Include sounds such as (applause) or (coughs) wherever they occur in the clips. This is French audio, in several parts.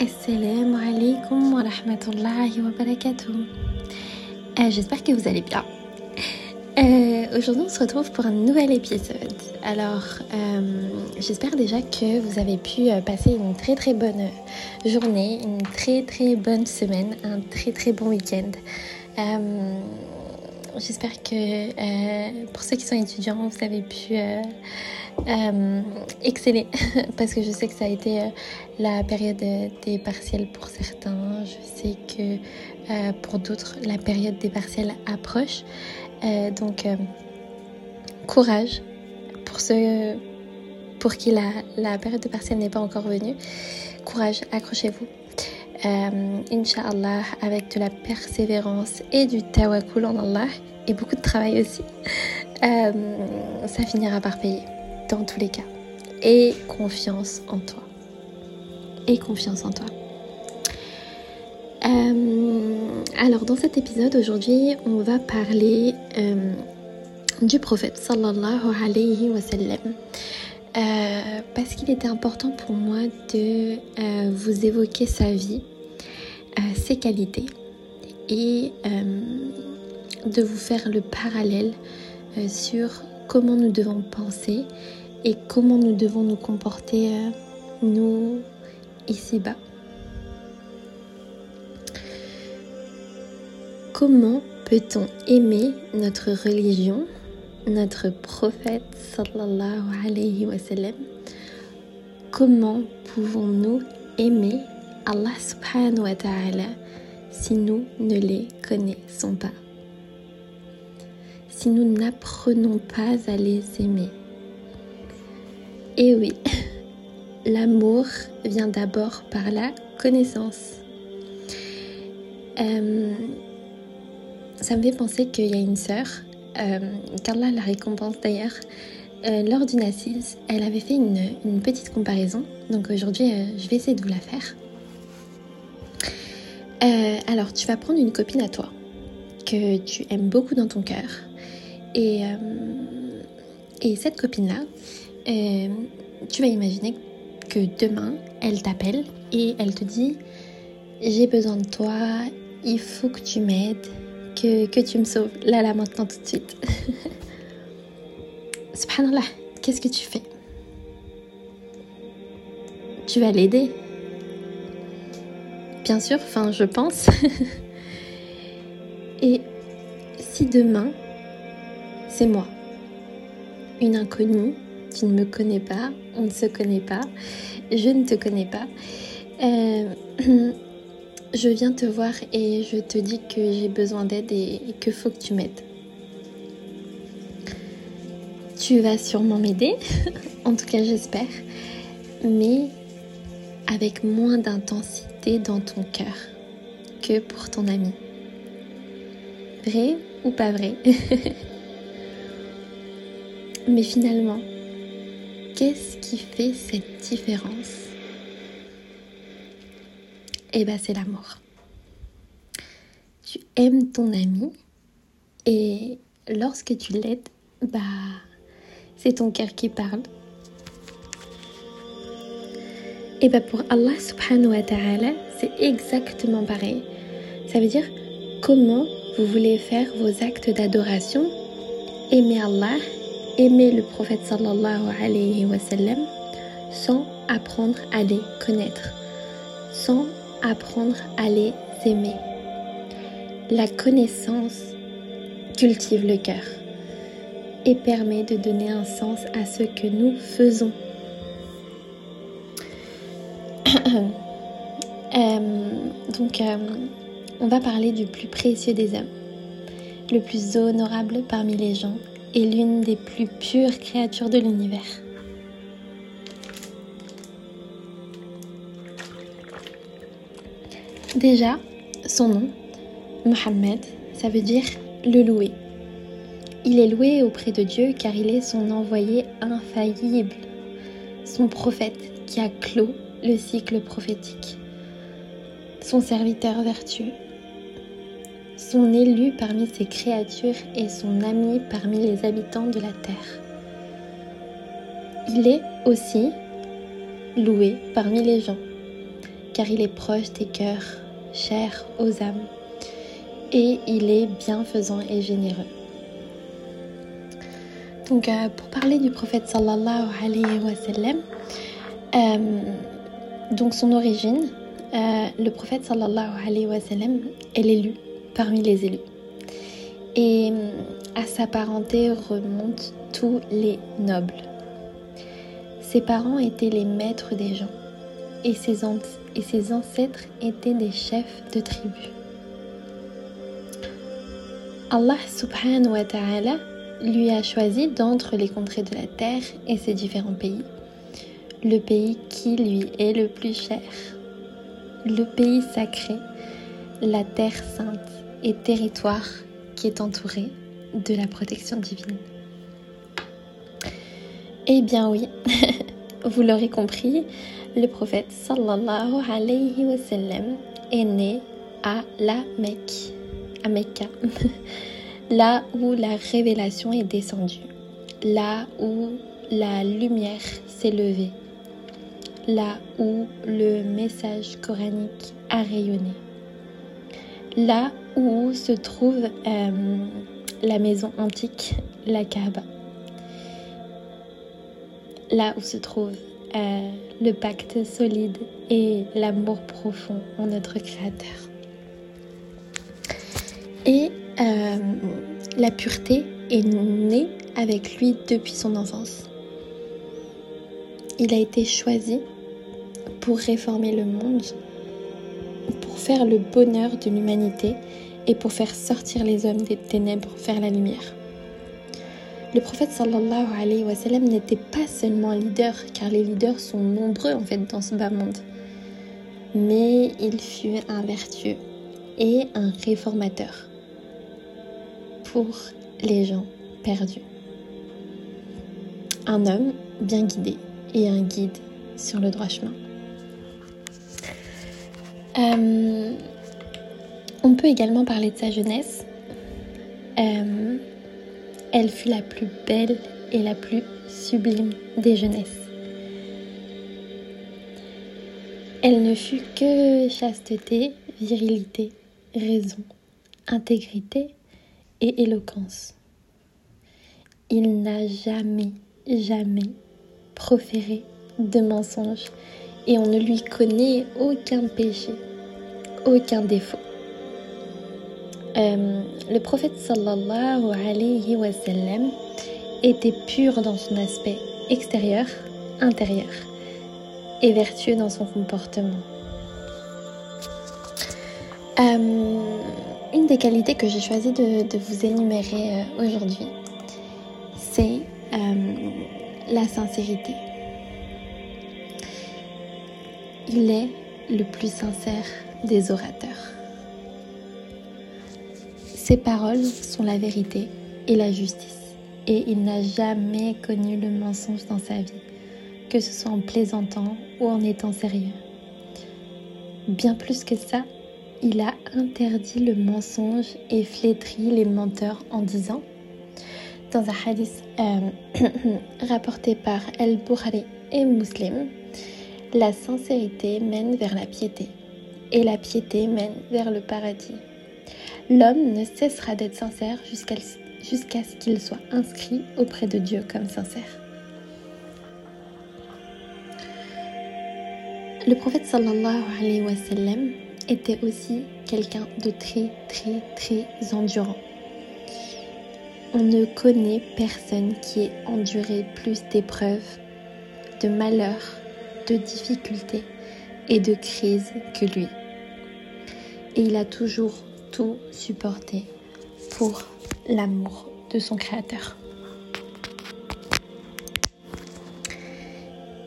Assalamu alaikum wa rahmatullahi wa barakatuh. Euh, J'espère que vous allez bien. Euh, Aujourd'hui, on se retrouve pour un nouvel épisode. Alors, euh, j'espère déjà que vous avez pu euh, passer une très très bonne journée, une très très bonne semaine, un très très bon week-end. J'espère que euh, pour ceux qui sont étudiants, vous avez pu euh, euh, exceller (laughs) parce que je sais que ça a été la période des partiels pour certains. Je sais que pour d'autres, la période des partiels approche. Donc, courage pour ceux pour qui la, la période de partiel n'est pas encore venue. Courage, accrochez-vous. Euh, Inch'Allah, avec de la persévérance et du tawakkul en Allah et beaucoup de travail aussi, euh, ça finira par payer dans tous les cas. Et confiance en toi. Et confiance en toi. Euh, alors dans cet épisode aujourd'hui, on va parler euh, du prophète sallallahu alayhi wa sallam. Euh, parce qu'il était important pour moi de euh, vous évoquer sa vie, euh, ses qualités et de vous faire le parallèle sur comment nous devons penser et comment nous devons nous comporter nous ici-bas. Comment peut-on aimer notre religion, notre prophète sallallahu alayhi wa sallam Comment pouvons-nous aimer Allah subhanahu wa ta'ala si nous ne les connaissons pas? Si nous n'apprenons pas à les aimer? Et oui, (laughs) l'amour vient d'abord par la connaissance. Euh, ça me fait penser qu'il y a une sœur, qu'Allah la récompense d'ailleurs, euh, lors d'une assise, elle avait fait une, petite comparaison. Donc aujourd'hui, euh, je vais essayer de vous la faire. Euh, alors, tu vas prendre une copine à toi que tu aimes beaucoup dans ton cœur. Et, euh, et cette copine-là, euh, tu vas imaginer que demain, elle t'appelle et elle te dit J'ai besoin de toi, il faut que tu m'aides, que, tu me sauves, là, là, maintenant, tout de suite. (laughs) Subhanallah, qu'est-ce que tu fais? Tu vas l'aider? Bien sûr, enfin, je pense. (laughs) Et si demain, c'est moi, une inconnue, tu ne me connais pas, on ne se connaît pas, je ne te connais pas, euh, (clears throat) je viens te voir et je te dis que j'ai besoin d'aide et, que faut que tu m'aides. Tu vas sûrement m'aider, (laughs) en tout cas j'espère, mais avec moins d'intensité dans ton cœur que pour ton ami. Vrai ou pas vrai? (laughs) Mais finalement, qu'est-ce qui fait cette différence? Eh bien, c'est l'amour. Tu aimes ton ami et lorsque tu l'aides, bah, c'est ton cœur qui parle. Et bah pour Allah subhanahu wa ta'ala, c'est exactement pareil. Ça veut dire comment vous voulez faire vos actes d'adoration, aimer Allah, aimer le prophète sallallahu alayhi wa sallam, sans apprendre à les connaître, sans apprendre à les aimer. La connaissance cultive le cœur et permet de donner un sens à ce que nous faisons. (coughs) Euh, donc, euh, on va parler du plus précieux des hommes, le plus honorable parmi les gens et l'une des plus pures créatures de l'univers. Déjà, son nom, Mohammed, ça veut dire le loué. Il est loué auprès de Dieu car il est son envoyé infaillible, son prophète qui a clos le cycle prophétique, son serviteur vertueux, son élu parmi ses créatures et son ami parmi les habitants de la terre. Il est aussi loué parmi les gens car il est proche des cœurs, cher aux âmes, et il est bienfaisant et généreux. Donc, euh, pour parler du prophète sallallahu alayhi wa sallam, euh, donc son origine, euh, le prophète sallallahu alayhi wa sallam est l'élu parmi les élus. Et à sa parenté remontent tous les nobles. Ses parents étaient les maîtres des gens et ses, ancêtres étaient des chefs de tribus. Allah subhanahu wa ta'ala lui a choisi d'entre les contrées de la terre et ses différents pays, le pays qui lui est le plus cher, le pays sacré, la terre sainte et territoire qui est entouré de la protection divine. Eh bien oui, (laughs) vous l'aurez compris, le prophète sallallahu alayhi wa sallam est né à la Mecque, à Mecca, (laughs) là où la révélation est descendue, là où la lumière s'est levée, là où le message coranique a rayonné, là où se trouve euh, la maison antique, la Kaaba, là où se trouve euh, le pacte solide et l'amour profond en notre Créateur. Et euh, la pureté est née avec lui depuis son enfance. Il a été choisi pour réformer le monde, pour faire le bonheur de l'humanité et pour faire sortir les hommes des ténèbres vers la lumière. Le prophète sallallahu alayhi wa sallam n'était pas seulement un leader, car les leaders sont nombreux en fait dans ce bas monde, mais il fut un vertueux et un réformateur pour les gens perdus. Un homme bien guidé et un guide sur le droit chemin. Euh, on peut également parler de sa jeunesse. Euh, elle fut la plus belle et la plus sublime des jeunesses. Elle ne fut que chasteté, virilité, raison, intégrité et éloquence. Il n'a jamais, jamais proféré de mensonges et on ne lui connaît aucun péché, aucun défaut. Euh, le prophète sallallahu alayhi wa sallam était pur dans son aspect extérieur, intérieur et vertueux dans son comportement. Euh, une des qualités que j'ai choisi de, vous énumérer euh, aujourd'hui, c'est la sincérité. Il est le plus sincère des orateurs. Ses paroles sont la vérité et la justice, et il n'a jamais connu le mensonge dans sa vie, que ce soit en plaisantant ou en étant sérieux. Bien plus que ça, il a interdit le mensonge et flétri les menteurs en disant, dans un hadith euh, (coughs) rapporté par El-Bukhari et Muslim, la sincérité mène vers la piété et la piété mène vers le paradis. L'homme ne cessera d'être sincère jusqu'à ce qu'il soit inscrit auprès de Dieu comme sincère. Le prophète sallallahu alayhi wa sallam était aussi quelqu'un de très très très endurant. On ne connaît personne qui ait enduré plus d'épreuves, de malheurs, de difficultés et de crises que lui. Et il a toujours tout supporter pour l'amour de son Créateur.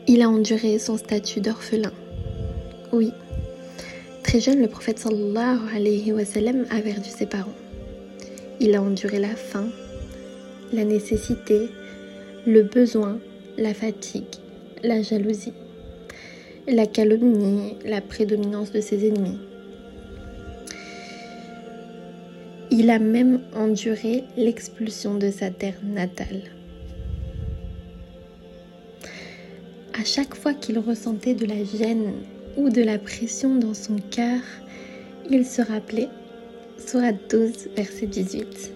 Il a enduré son statut d'orphelin. Oui, très jeune, le prophète sallallahu alayhi wa a perdu ses parents. Il a enduré la faim, la nécessité, le besoin, la fatigue, la jalousie, la calomnie, la prédominance de ses ennemis, Il a même enduré l'expulsion de sa terre natale. À chaque fois qu'il ressentait de la gêne ou de la pression dans son cœur, il se rappelait, soit 12, verset 18,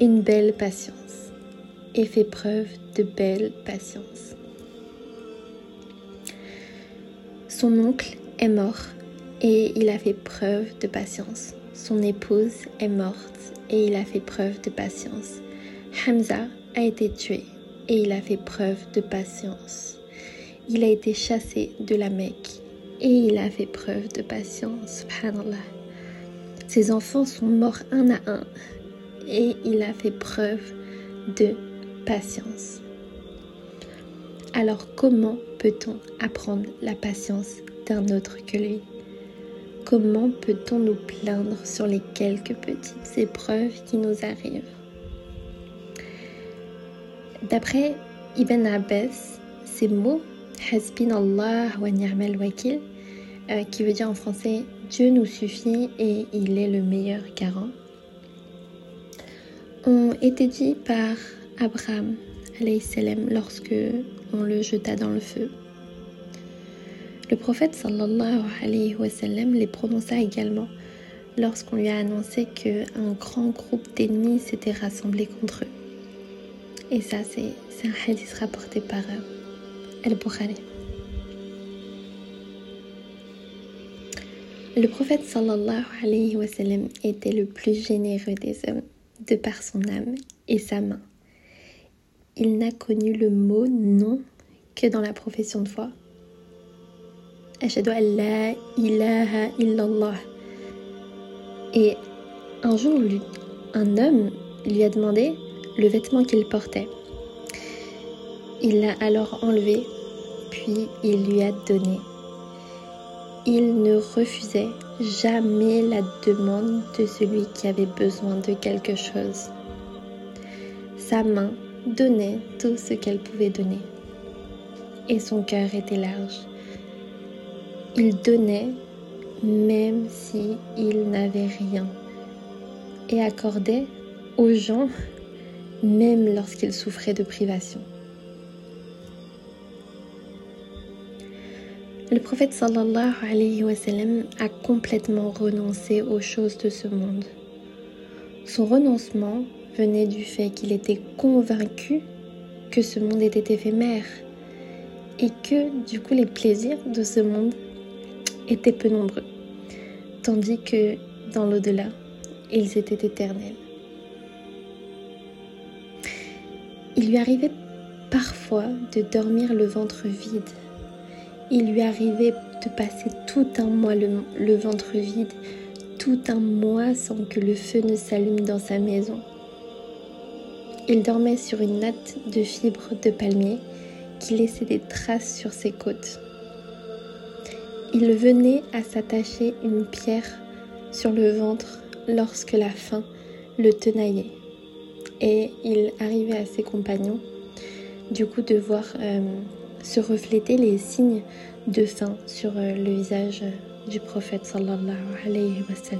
une belle patience et fait preuve de belle patience. Son oncle est mort et il a fait preuve de patience. Son épouse est morte et il a fait preuve de patience. Hamza a été tué et il a fait preuve de patience. Il a été chassé de la Mecque et il a fait preuve de patience. Subhanallah. Ses enfants sont morts un à un et il a fait preuve de patience. Alors comment peut-on apprendre la patience d'un autre que lui? Comment peut-on nous plaindre sur les quelques petites épreuves qui nous arrivent? D'après Ibn Abbas, ces mots, Hasbin Allah wa ni'mal wakil, euh, qui veut dire en français Dieu nous suffit et il est le meilleur garant, ont été dits par Abraham lorsque on le jeta dans le feu. Le prophète sallallahu alayhi wa sallam les prononça également lorsqu'on lui a annoncé qu'un grand groupe d'ennemis s'était rassemblé contre eux. Et ça, c'est un hadith rapporté par euh, Al-Bukhari. Le prophète sallallahu alayhi wa sallam était le plus généreux des hommes de par son âme et sa main. Il n'a connu le mot non que dans la profession de foi. Et un jour, un homme lui a demandé le vêtement qu'il portait. Il l'a alors enlevé, puis il lui a donné. Il ne refusait jamais la demande de celui qui avait besoin de quelque chose. Sa main donnait tout ce qu'elle pouvait donner. Et son cœur était large. Il donnait même si il n'avait rien. Et accordait aux gens même lorsqu'ils souffraient de privation. Le prophète sallallahu alayhi wa sallam a complètement renoncé aux choses de ce monde. Son renoncement venait du fait qu'il était convaincu que ce monde était éphémère et que du coup les plaisirs de ce monde étaient peu nombreux, tandis que dans l'au-delà, ils étaient éternels. Il lui arrivait parfois de dormir le ventre vide il lui arrivait de passer tout un mois le, ventre vide, tout un mois sans que le feu ne s'allume dans sa maison. Il dormait sur une natte de fibres de palmier qui laissait des traces sur ses côtes. Il venait à s'attacher une pierre sur le ventre lorsque la faim le tenaillait. Et il arrivait à ses compagnons du coup de voir euh, se refléter les signes de faim sur euh, le visage du prophète sallallahu alayhi wa.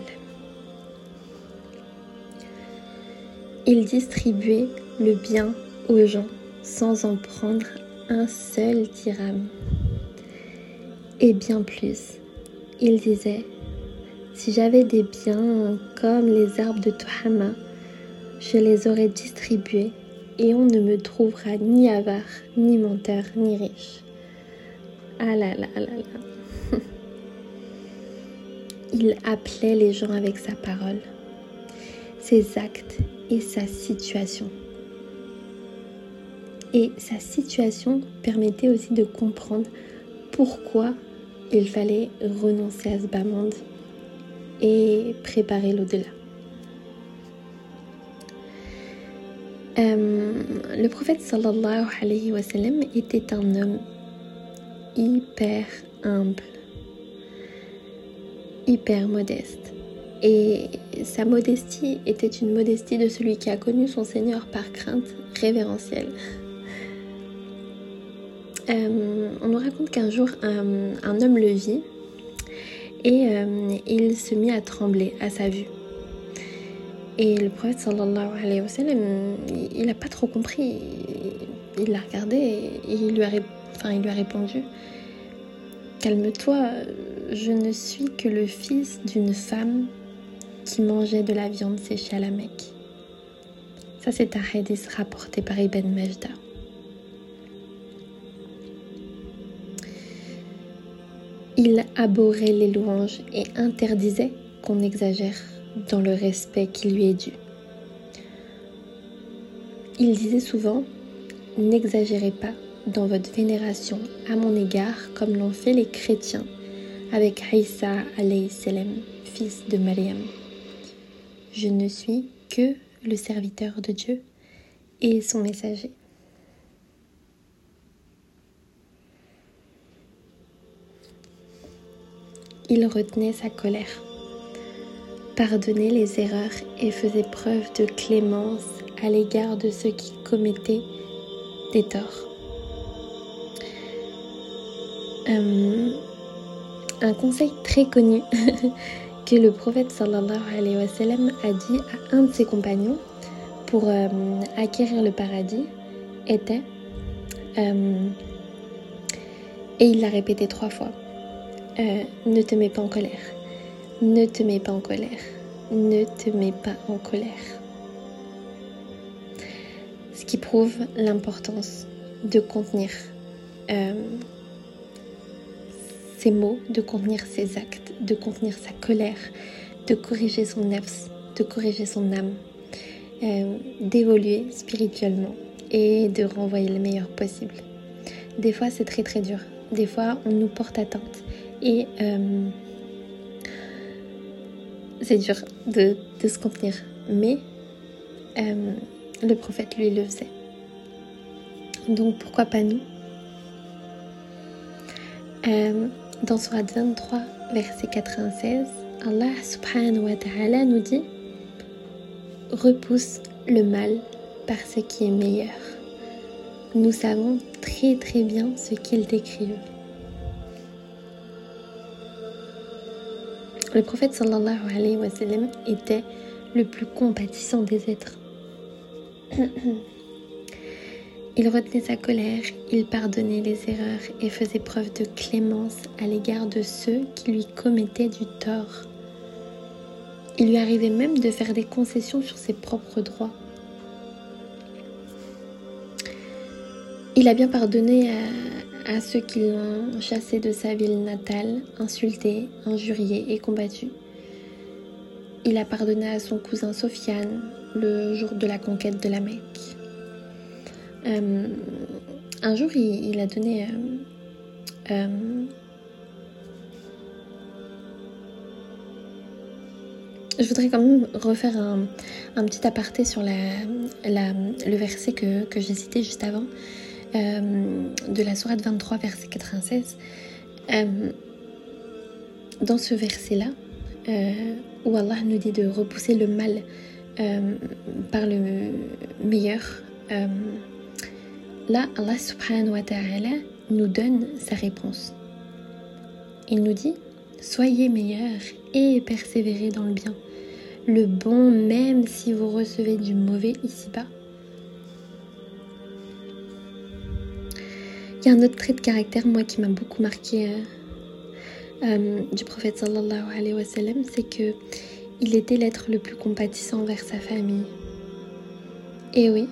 Il distribuait le bien aux gens sans en prendre un seul dirham. Et bien plus, il disait, si j'avais des biens comme les arbres de Tuhama, je les aurais distribués et on ne me trouvera ni avare, ni menteur, ni riche. Ah là là là là. (laughs) Il appelait les gens avec sa parole, ses actes et sa situation. Et sa situation permettait aussi de comprendre pourquoi il fallait renoncer à ce bas monde et préparer l'au-delà. Euh, le prophète sallallahu alayhi wa sallam était un homme hyper humble, hyper modeste. Et sa modestie était une modestie de celui qui a connu son Seigneur par crainte révérentielle. Euh, on nous raconte qu'un jour un, homme le vit et euh, il se mit à trembler à sa vue. Et le prophète sallallahu alayhi wa sallam, il n'a pas trop compris. Il l'a regardé et il lui, a, répondu Calme-toi, je ne suis que le fils d'une femme qui mangeait de la viande séchée à la Mecque. Ça, c'est un hadith rapporté par Ibn Majda. Il abhorrait les louanges et interdisait qu'on exagère dans le respect qui lui est dû. Il disait souvent N'exagérez pas dans votre vénération à mon égard comme l'ont fait les chrétiens avec Isa salam, fils de Maryam. Je ne suis que le serviteur de Dieu et son messager. Il retenait sa colère, pardonnait les erreurs et faisait preuve de clémence à l'égard de ceux qui commettaient des torts. Euh, un conseil très connu (laughs) que le prophète sallallahu alayhi wa sallam a dit à un de ses compagnons pour euh, acquérir le paradis était, euh, et il l'a répété trois fois, ne te mets pas en colère, ne te mets pas en colère, ne te mets pas en colère. Ce qui prouve l'importance de contenir ses mots, de contenir ses actes, de contenir sa colère, de corriger son nefs, de corriger son âme, euh, d'évoluer spirituellement et de renvoyer le meilleur possible. Des fois, c'est très très dur. Des fois, on nous porte atteinte et euh, c'est dur de, se contenir. Mais euh, le prophète, lui, le faisait. Donc, pourquoi pas nous? Dans Surat 23, verset 96, Allah subhanahu wa ta'ala nous dit Repousse le mal par ce qui est meilleur. Nous savons très très bien ce qu'ils décrivent. Le prophète sallallahu alayhi wa sallam était le plus compatissant des êtres. (clears throat) Il retenait sa colère, il pardonnait les erreurs et faisait preuve de clémence à l'égard de ceux qui lui commettaient du tort. Il lui arrivait même de faire des concessions sur ses propres droits. Il a bien pardonné à, ceux qui l'ont chassé de sa ville natale, insulté, injurié et combattu. Il a pardonné à son cousin Sofiane le jour de la conquête de la Mecque. Euh, un jour, il, a donné... Euh, euh, je voudrais quand même refaire un, petit aparté sur le verset que, j'ai cité juste avant, de la Sourate 23, verset 96. dans ce verset-là, où Allah nous dit de repousser le mal par le meilleur, Là, Allah subhanahu wa nous donne sa réponse. Il nous dit Soyez meilleurs et persévérez dans le bien, le bon même si vous recevez du mauvais ici-bas. Il y a un autre trait de caractère, moi, qui m'a beaucoup marqué euh, euh, du prophète sallallahu alayhi wa sallam, c'est que il était l'être le plus compatissant envers sa famille. Et oui,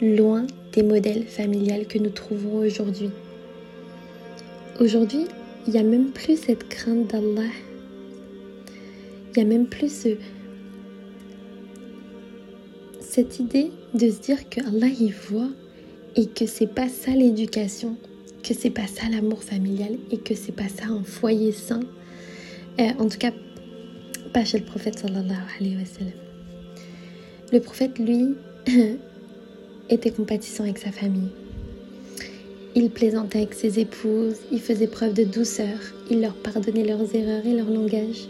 loin des modèles familiales que nous trouvons aujourd'hui. Aujourd'hui, il n'y a même plus cette crainte d'Allah. Il n'y a même plus cette idée de se dire que Allah y voit et que c'est pas ça l'éducation, que c'est pas ça l'amour familial et que c'est pas ça un foyer sain. Euh, en tout cas, pas chez le prophète sallallahu alayhi wa sallam. Le prophète, lui, (laughs) était compatissant avec sa famille. Il plaisantait avec ses épouses, il faisait preuve de douceur, il leur pardonnait leurs erreurs et leur langage.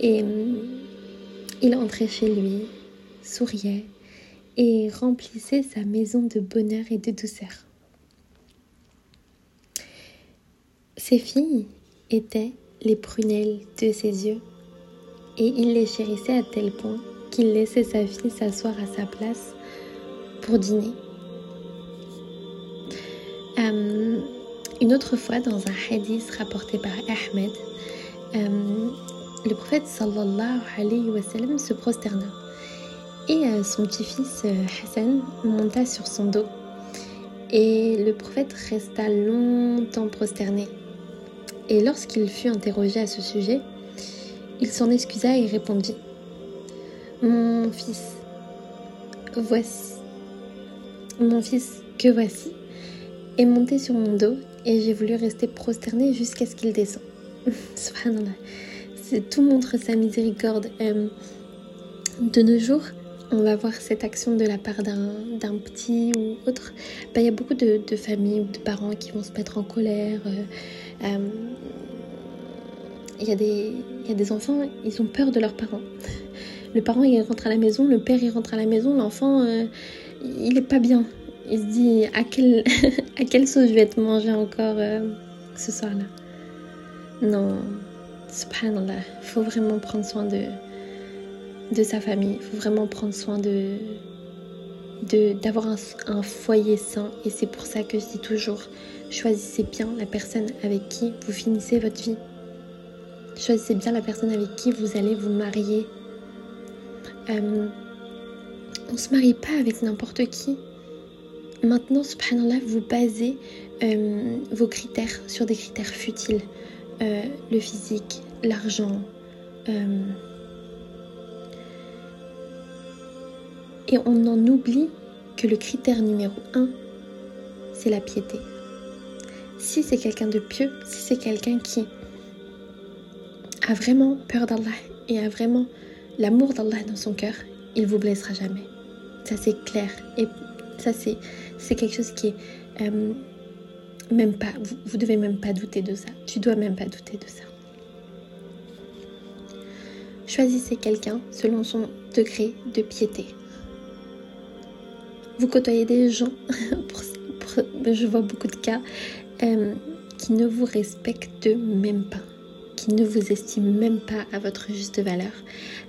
Et hum, il entrait chez lui, souriait et remplissait sa maison de bonheur et de douceur. Ses filles étaient les prunelles de ses yeux et il les chérissait à tel point qu'il laissait sa fille s'asseoir à sa place pour dîner. Euh, Une autre fois, dans un hadith rapporté par Ahmed, euh, le prophète sallallahu alayhi wa sallam se prosterna. Et euh, son petit-fils euh, Hassan monta sur son dos. Et le prophète resta longtemps prosterné. Et lorsqu'il fut interrogé à ce sujet, il s'en excusa et répondit Mon fils, voici. Mon fils, que voici, est monté sur mon dos et j'ai voulu rester prosterné jusqu'à ce qu'il descende. (laughs) Subhanallah. Tout montre sa miséricorde. Euh, de nos jours, on va voir cette action de la part d'un petit ou autre. Bah, il y a beaucoup de, familles ou de parents qui vont se mettre en colère. Euh, euh, il y, a des, enfants, ils ont peur de leurs parents. Le parent, il rentre à la maison, le père, il rentre à la maison, l'enfant, il est pas bien. Il se dit à quelle, (laughs) à quelle sauce je vais te manger encore euh, ce soir-là? Non, subhanallah, il faut vraiment prendre soin de, de sa famille, il faut vraiment prendre soin de d'avoir un, foyer sain et c'est pour ça que je dis toujours choisissez bien la personne avec qui vous finissez votre vie choisissez bien la personne avec qui vous allez vous marier euh, on se marie pas avec n'importe qui Maintenant, subhanallah, vous basez euh, vos critères sur des critères futiles. Euh, le physique, l'argent. Et on en oublie que le critère numéro un, c'est la piété. Si c'est quelqu'un de pieux, si c'est quelqu'un qui a vraiment peur d'Allah et a vraiment l'amour d'Allah dans son cœur, il vous blessera jamais. Ça c'est clair. Et ça c'est c'est quelque chose qui est euh, même pas, vous, vous devez même pas douter de ça. Tu dois même pas douter de ça. Choisissez quelqu'un selon son degré de piété. Vous côtoyez des gens, (laughs) je vois beaucoup de cas, euh, qui ne vous respectent même pas, qui ne vous estiment même pas à votre juste valeur.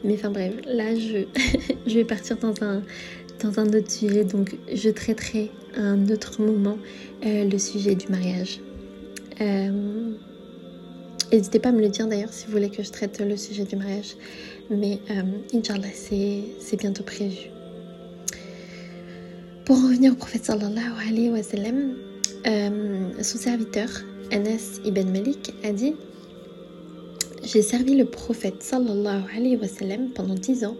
Mais enfin bref, là (laughs) je, vais partir dans un, dans un autre sujet, donc je traiterai à un autre moment euh, le sujet du mariage. Euh, n'hésitez pas à me le dire d'ailleurs si vous voulez que je traite le sujet du mariage. Mais euh, Inch'Allah, c'est bientôt prévu. Pour en revenir au prophète sallallahu alayhi wa sallam, euh, son serviteur, Anas ibn Malik, a dit J'ai servi le prophète sallallahu alayhi wa sallam pendant dix ans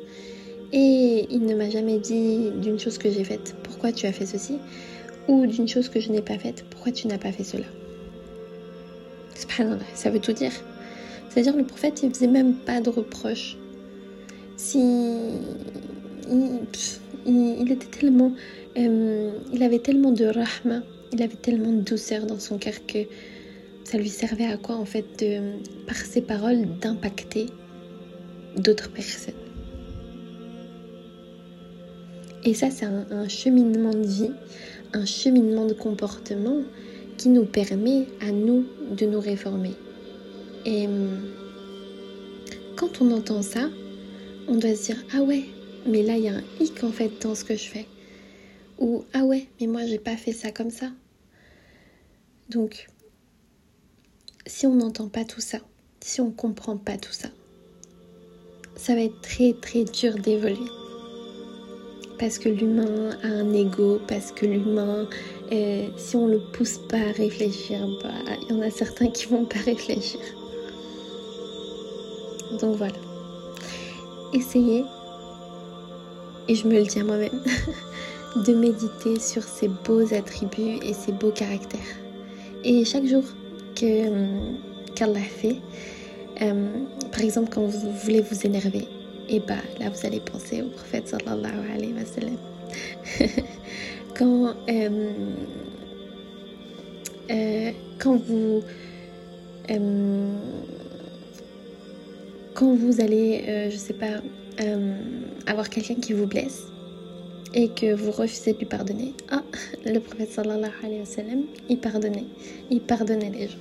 et il ne m'a jamais dit d'une chose que j'ai faite, pourquoi tu as fait ceci Ou d'une chose que je n'ai pas faite, pourquoi tu n'as pas fait cela? Ça veut tout dire. C'est-à-dire le prophète, il faisait même pas de reproches. Il, était tellement, euh, il avait tellement de rahma, il avait tellement de douceur dans son cœur que ça lui servait à quoi en fait de, par ses paroles, d'impacter d'autres personnes. Et ça, c'est un, cheminement de vie, un cheminement de comportement qui nous permet à nous de nous réformer. Et hum, quand on entend ça, on doit se dire ah ouais, mais là il y a un hic en fait dans ce que je fais. Ou ah ouais, mais moi j'ai pas fait ça comme ça. Donc, si on n'entend pas tout ça, si on comprend pas tout ça, ça va être très très dur d'évoluer parce que l'humain a un ego, parce que l'humain, euh, si on le pousse pas à réfléchir, bah, il y en a certains qui vont pas réfléchir. Donc voilà. Essayez, et je me le dis à moi-même, (laughs) de méditer sur ces beaux attributs et ces beaux caractères. Et chaque jour que hum, qu'Allah fait, euh, par exemple quand vous voulez vous énerver, et bah là vous allez penser au prophète sallallahu alayhi wa sallam. (laughs) quand, euh, euh, quand vous euh, quand vous allez, je sais pas, avoir quelqu'un qui vous blesse et que vous refusez de lui pardonner, ah, (laughs) le prophète sallallahu alayhi wa sallam, il pardonnait, il pardonnait les gens.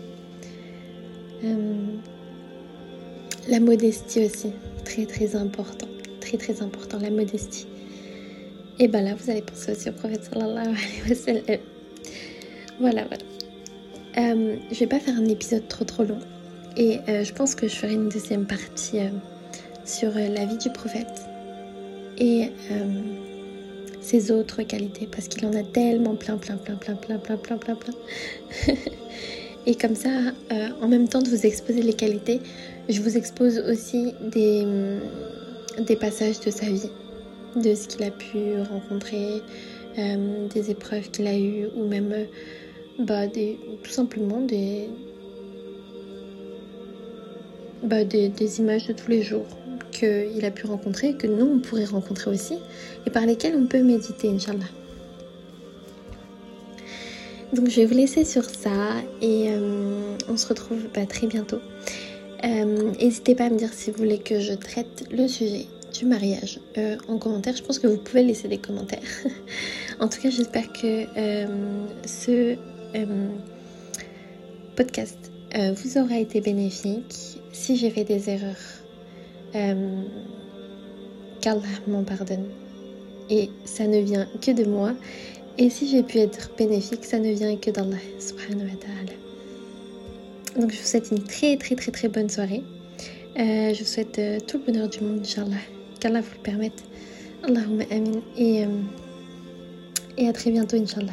la modestie aussi très très important, très très important, la modestie. Et ben là, vous allez penser aussi au prophète sallallahu alayhi wa sallam. Voilà, voilà. Euh, je vais pas faire un épisode trop trop long. Et euh, je pense que je ferai une deuxième partie euh, sur la vie du prophète et ses autres qualités parce qu'il en a tellement plein, plein, plein, plein, plein, plein, plein, plein, plein. (laughs) et comme ça, en même temps de vous exposer les qualités, je vous expose aussi des, des passages de sa vie, de ce qu'il a pu rencontrer, des épreuves qu'il a eues ou même bah, des, tout simplement des, bah, des, images de tous les jours qu'il a pu rencontrer, que nous on pourrait rencontrer aussi, et par lesquelles on peut méditer, Inch'Allah. Donc je vais vous laisser sur ça et euh, on se retrouve bah, très bientôt. Euh, n'hésitez pas à me dire si vous voulez que je traite le sujet du mariage euh, en commentaire. Je pense que vous pouvez laisser des commentaires. (laughs) en tout cas, j'espère que ce podcast vous aura été bénéfique. Si j'ai fait des erreurs, euh, qu'Allah m'en pardonne. Et ça ne vient que de moi. Et si j'ai pu être bénéfique, ça ne vient que d'Allah subhanahu wa ta'ala. Donc je vous souhaite une très très très très bonne soirée. je vous souhaite tout le bonheur du monde, Inch'Allah. Qu'Allah vous le permette. Allahumma amin. Et, et à très bientôt, Inch'Allah.